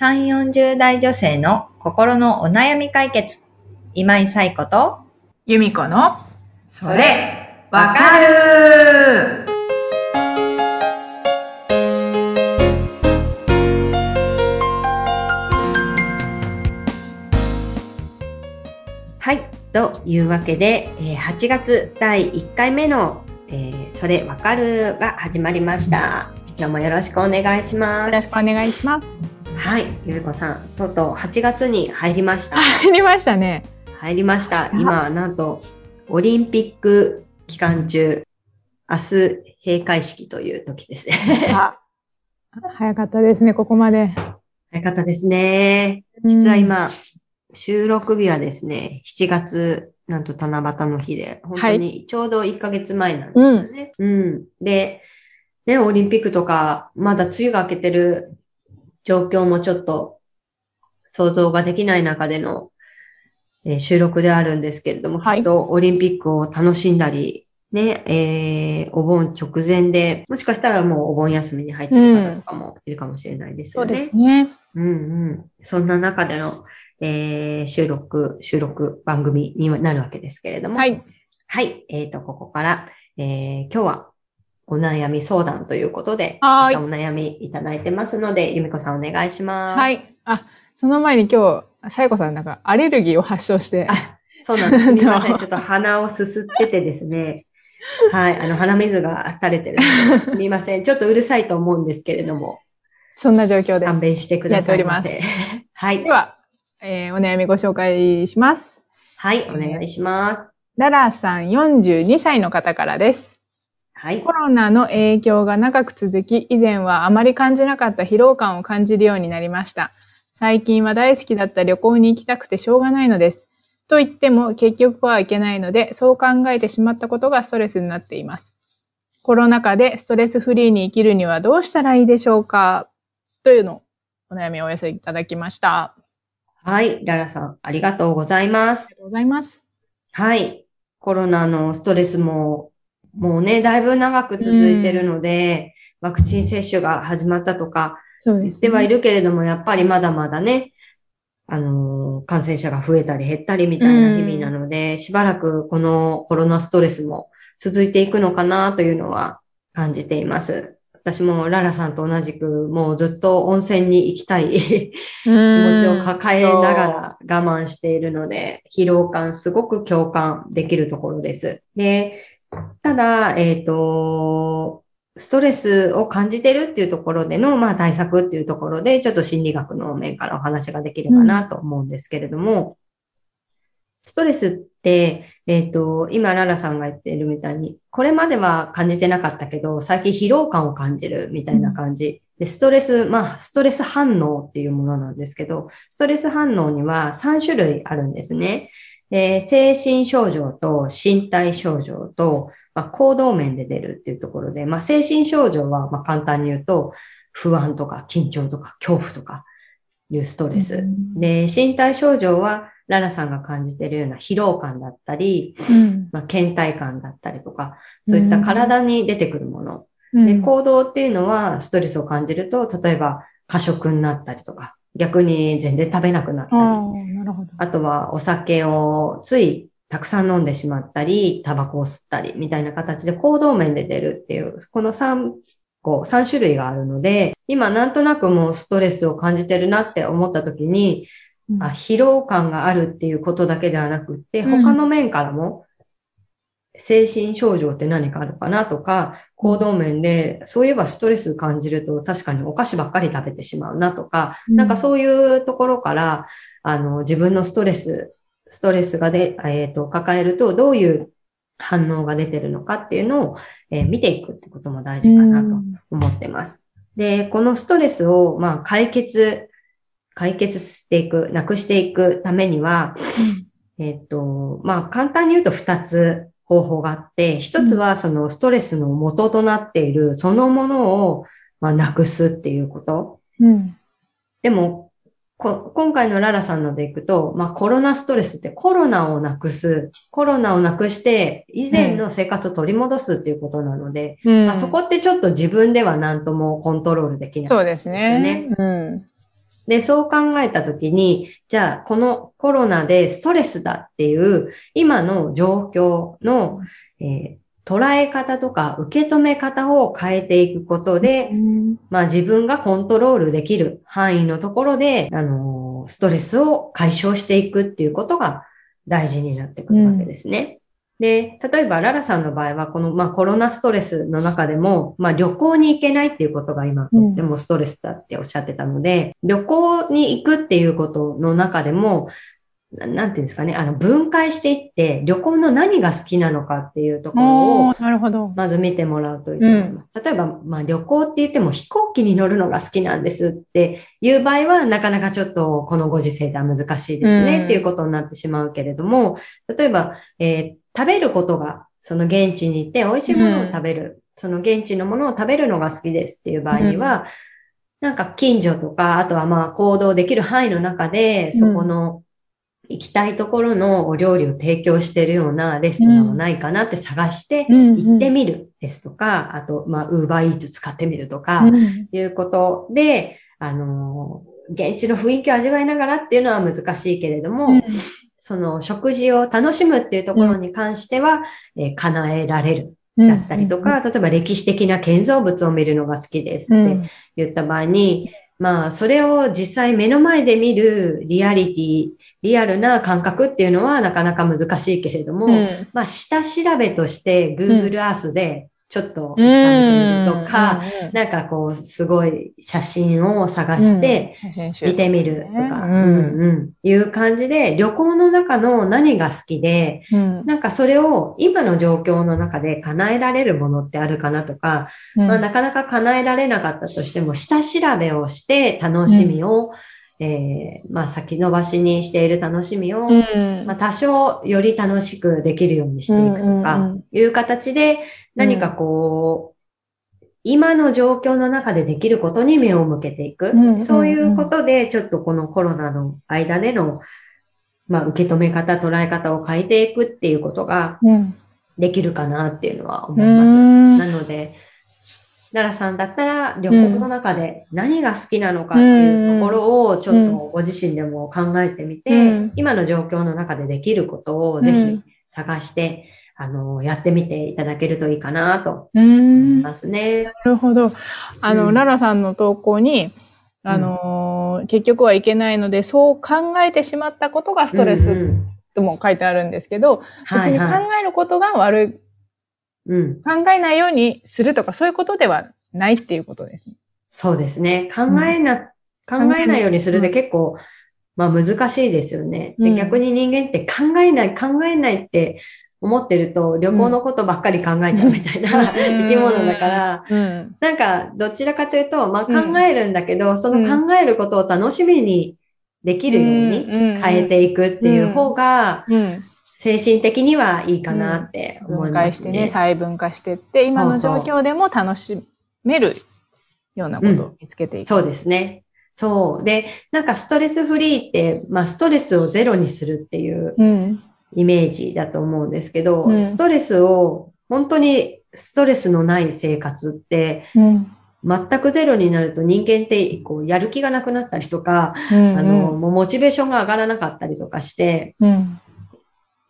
3、40代女性の心のお悩み解決。今井彩子と、由美子の、それ、わかるはい。というわけで、えー8月第1回目の、えーそれわかるが始まりました。今日もよろしくお願いしまよろしす。くお願いします。はい。ゆみこさん、とうとう8月に入りました。入りましたね。入りました。今、なんと、オリンピック期間中、明日、閉会式という時ですね。あ早かったですね、ここまで。早かったですね。実は今、収録日はですね、7月、なんと七夕の日で、本当にちょうど1ヶ月前なんですよね。うん。で、ね、オリンピックとか、まだ梅雨が明けてる状況もちょっと想像ができない中での、えー収録であるんですけれども、はいきっとオリンピックを楽しんだり、ね、えーお盆直前で、もしかしたらもうお盆休みに入ってる方とかもいるかもしれないですそうよね。ですね。うんうん。そんな中での、えー収録、収録番組になるわけですけれども。はい。はい。えっ、と、ここから、えー今日はお悩み相談ということで、はーいお悩みいただいてますので、ゆみこさんお願いします。はい。あ、その前に今日、さやこさんなんかアレルギーを発症して、あそうなんです。すみません。ちょっと鼻をすすっててですね。はい。あの、鼻水が垂れてるので、すみません。ちょっとうるさいと思うんですけれども、そんな状況で。勘弁してくださいまやせ。はいで。は、えーお悩みご紹介します。はい。お願いします。ララさん42歳の方からです。はいコ。ロナの影響が長く続き、以前はあまり感じなかった疲労感を感じるようになりました。最近は大好きだった旅行に行きたくてしょうがないのです。と言っても結局は行けないので、そう考えてしまったことがストレスになっています。コロナ禍でストレスフリーに生きるにはどうしたらいいでしょうか？というのをお悩みをお寄せいただきました。あはい。ララさん、ありがとうございますり。がとうございます。はい。コロナのストレスも、もうね、だいぶ長く続いてるので、ワクチン接種が始まったとか言ってはいるけれども、やっぱりまだまだね、あのー感染者が増えたり減ったりみたいな日々なので、しばらくこのコロナストレスも続いていくのかなというのは感じています。私もララさんと同じく、もうずっと温泉に行きたい気 気持ちを抱えながら我慢しているので、疲労感すごく共感できるところです。で、ただ、えっ、と、ストレスを感じてるっていうところでの、まあ対策っていうところで、ちょっと心理学の面からお話ができればなと思うんですけれども、ストレスって、えっ、と、今、ララさんが言ってるみたいに、これまでは感じてなかったけど、最近疲労感を感じるみたいな感じ。で、ストレス、まあ、ストレス反応っていうものなんですけど、ストレス反応には3種類あるんですね。で精神症状と身体症状と、まあ、行動面で出るっていうところで、まあ、精神症状は、まあ、簡単に言うと、不安とか緊張とか恐怖とかいうストレス。で、身体症状は、ララさんが感じているような疲労感だったり、うんまあ、倦怠感だったりとか、そういった体に出てくるもの。で、うん行動っていうのはストレスを感じると、例えば過食になったりとか、逆に全然食べなくなったり、なるほど。あとはお酒をついたくさん飲んでしまったり、タバコを吸ったり、みたいな形で行動面で出るっていう、この3個、3種類があるので、今なんとなくもうストレスを感じてるなって思った時に、うん。あ疲労感があるっていうことだけではなくって、うん。他の面からも、精神症状って何かあるかなとか、行動面で、そういえばストレス感じると確かにお菓子ばっかり食べてしまうなとか、うんなんかそういうところから、あの、自分のストレス、ストレスがで、えっ、と、抱えるとどういう反応が出てるのかっていうのを、えー見ていくってことも大事かなと思ってます。で、このストレスを、まあ、解決、解決していく、なくしていくためには、えっと、まあ、簡単に言うと二つ方法があって、一つはそのストレスの元となっているそのものを、まあ、なくすっていうこと。うん。でも、こ今回のララさんのでいくと、まあ、コロナストレスってコロナをなくす、コロナをなくして以前の生活を取り戻すっていうことなので、うんまあ、そこってちょっと自分では何ともコントロールできない。そうですね。うん。で、そう考えたときに、じゃあ、このコロナでストレスだっていう、今の状況の、えー捉え方とか受け止め方を変えていくことで、まあ自分がコントロールできる範囲のところで、あのーストレスを解消していくっていうことが大事になってくるわけですね。で、例えばララさんの場合は、この、まあコロナストレスの中でも、まあ旅行に行けないっていうことが今とってもストレスだっておっしゃってたので、旅行に行くっていうことの中でも、ななんていうんですかね、あの分解していって、旅行の何が好きなのかっていうところをなるほど。まず見てもらうといいと思います。例えば、まあ旅行って言っても飛行機に乗るのが好きなんですっていう場合は、なかなかちょっとこのご時世では難しいですね、うんっていうことになってしまうけれども、例えば、えー食べることが、その現地に行って美味しいものを食べる、その現地のものを食べるのが好きですっていう場合には、なんか近所とか、あとはまあ行動できる範囲の中で、そこの行きたいところのお料理を提供しているようなレストランはないかなって探して、行ってみるですとか、あと、まあ、ウーバーイーツ使ってみるとか、うん。いうことで、あのー、現地の雰囲気を味わいながらっていうのは難しいけれども、うんその食事を楽しむっていうところに関しては、えー叶えられる。だったりとか、例えば歴史的な建造物を見るのが好きですってうん。言った場合に、まあ、それを実際目の前で見るリアリティ、リアルな感覚っていうのはなかなか難しいけれども、うん。まあ、下調べとして Google Earth でちょっととか、うん。なんかこう、すごい写真を探して見てみるとか、ううんんうん、いう感じで、旅行の中の何が好きで、うん。なんかそれを今の状況の中で叶えられるものってあるかなとか、まあ、なかなか叶えられなかったとしても、下調べをして楽しみを、えーまあ先延ばしにしている楽しみを、うんまあ、多少より楽しくできるようにしていくとうんうんうかん、いう形で何かこう、今の状況の中でできることに目を向けていく。うんうんうんそういうことで、ちょっとこのコロナの間での、まあ、受け止め方、捉え方を変えていくっていうことがうんできるかなっていうのは思ういます。んなので、奈良さんだったら旅行の中で何が好きなのかっていうところをちょっとご自身でも考えてみて、うん。今の状況の中でできることをぜひ探して、あの、やってみていただけるといいかなとう思いんなますね。るほど。あの、うん。ララさんの投稿に、あのー結局はいけないので、そう考えてしまったことがストレスうんうん。とも書いてあるんですけど、別に考はい。はい。えることが悪い、うん。考えないようにするとか、そういうことではないっていうことですね。そうですね。考えな、考えないようにするで結構、まあ難しいですよね。で、うん逆に人間って考えない、考えないって思ってると旅行のことばっかり考えちゃうみたいな 生き物だから、うん。なんか、どちらかというと、まあ考えるんだけど、その考えることを楽しみにできるように変えていくっていう方が、うん。精神的にはいいかなって思い分ますね。解してね、細分化してって、今の状況でも楽しめるようなことを見つけていく。そうですね。そう。で、なんかストレスフリーって、まあストレスをゼロにするっていううん。イメージだと思うんですけど、うんストレスを、本当にストレスのない生活って、うん。全くゼロになると人間ってこうやる気がなくなったりとか、うん。あの、もうモチベーションが上がらなかったりとかしてうん。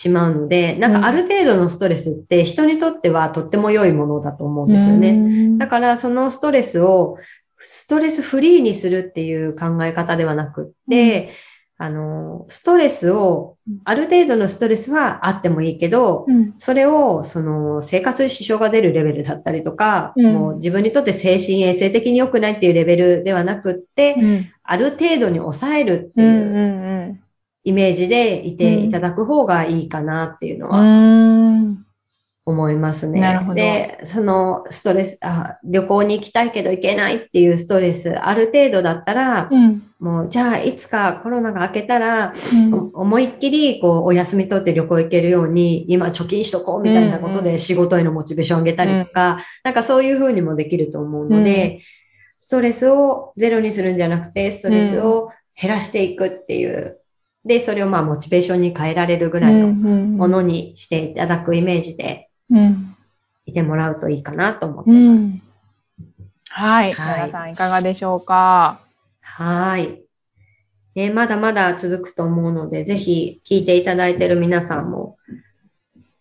しまうので、なんうんかある程度のストレスって人にとってはとっても良いものだと思うんですよね。ねだからそのストレスをストレスフリーにするっていう考え方ではなくって、あの、ストレスをうん、ある程度のストレスはあってもいいけど、うん。それを、その、生活に支障が出るレベルだったりとか、うんもう自分にとって精神衛生的に良くないっていうレベルではなくって、うん。ある程度に抑えるってうん。いううんイメージでいていただく方がいいかなっていうのはうん。思いますね。なるほどで、そのストレスあ、旅行に行きたいけど行けないっていうストレス、ある程度だったら、うん。もう、じゃあ、いつかコロナが明けたら、うん。お思いっきり、こう、お休み取って旅行行けるように、今貯金しとこうみたいなことうんうで仕事へのモチベーション上げたりとか、なんかそういうふうにもできると思うので、ストレスをゼロにするんじゃなくて、ストレスを減らしていくっていう。で、それをまあ、モチベーションに変えられるぐらいのものにしていただくイメージでうん。いてもらうといいかなと思ってうます。ん。はい。はい皆さんいかがでしょうか？はーい。ね、まだまだ続くと思うので、ぜひ聞いていただいている皆さんも、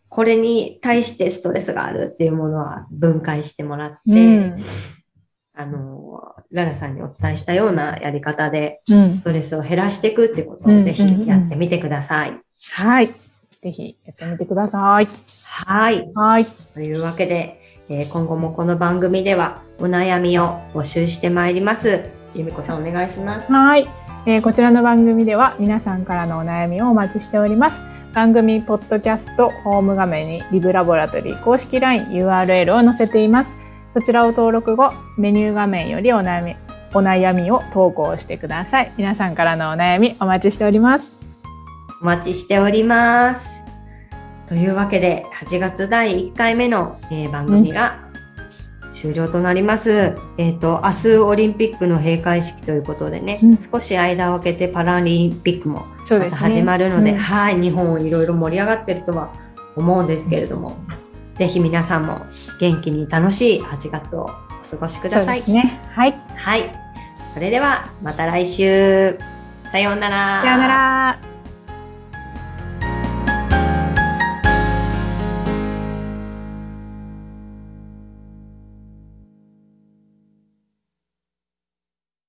これに対してストレスがあるっていうものは分解してもらって、うんあの、ララさんにお伝えしたようなやり方で、うんストレスを減らしていくってことうんをぜひやってみてください。はい。ぜひやってみてください。はい。はい。というわけで、えー今後もこの番組ではお悩みを募集してまいります。ゆみこさんお願いします。はい、えーこちらの番組では皆さんからのお悩みをお待ちしております。番組ポッドキャストホーム画面にリブラボラトリー公式 LINE URL を載せています。そちらを登録後、メニュー画面よりお悩み、お悩みを投稿してください。皆さんからのお悩みお待ちしております。お待ちしております。というわけで、8月第1回目の、えー番組が終了となります。えっ、と、明日オリンピックの閉会式ということでね、うん少し間を空けてパラリンピックも。また始まるので、うんはい、日本いろいろ盛り上がってるとは思うんですけれども、ぜひ皆さんも元気に楽しい8月をお過ごしください。ね。はい。はい。それではまた来週。さようなら。さようなら。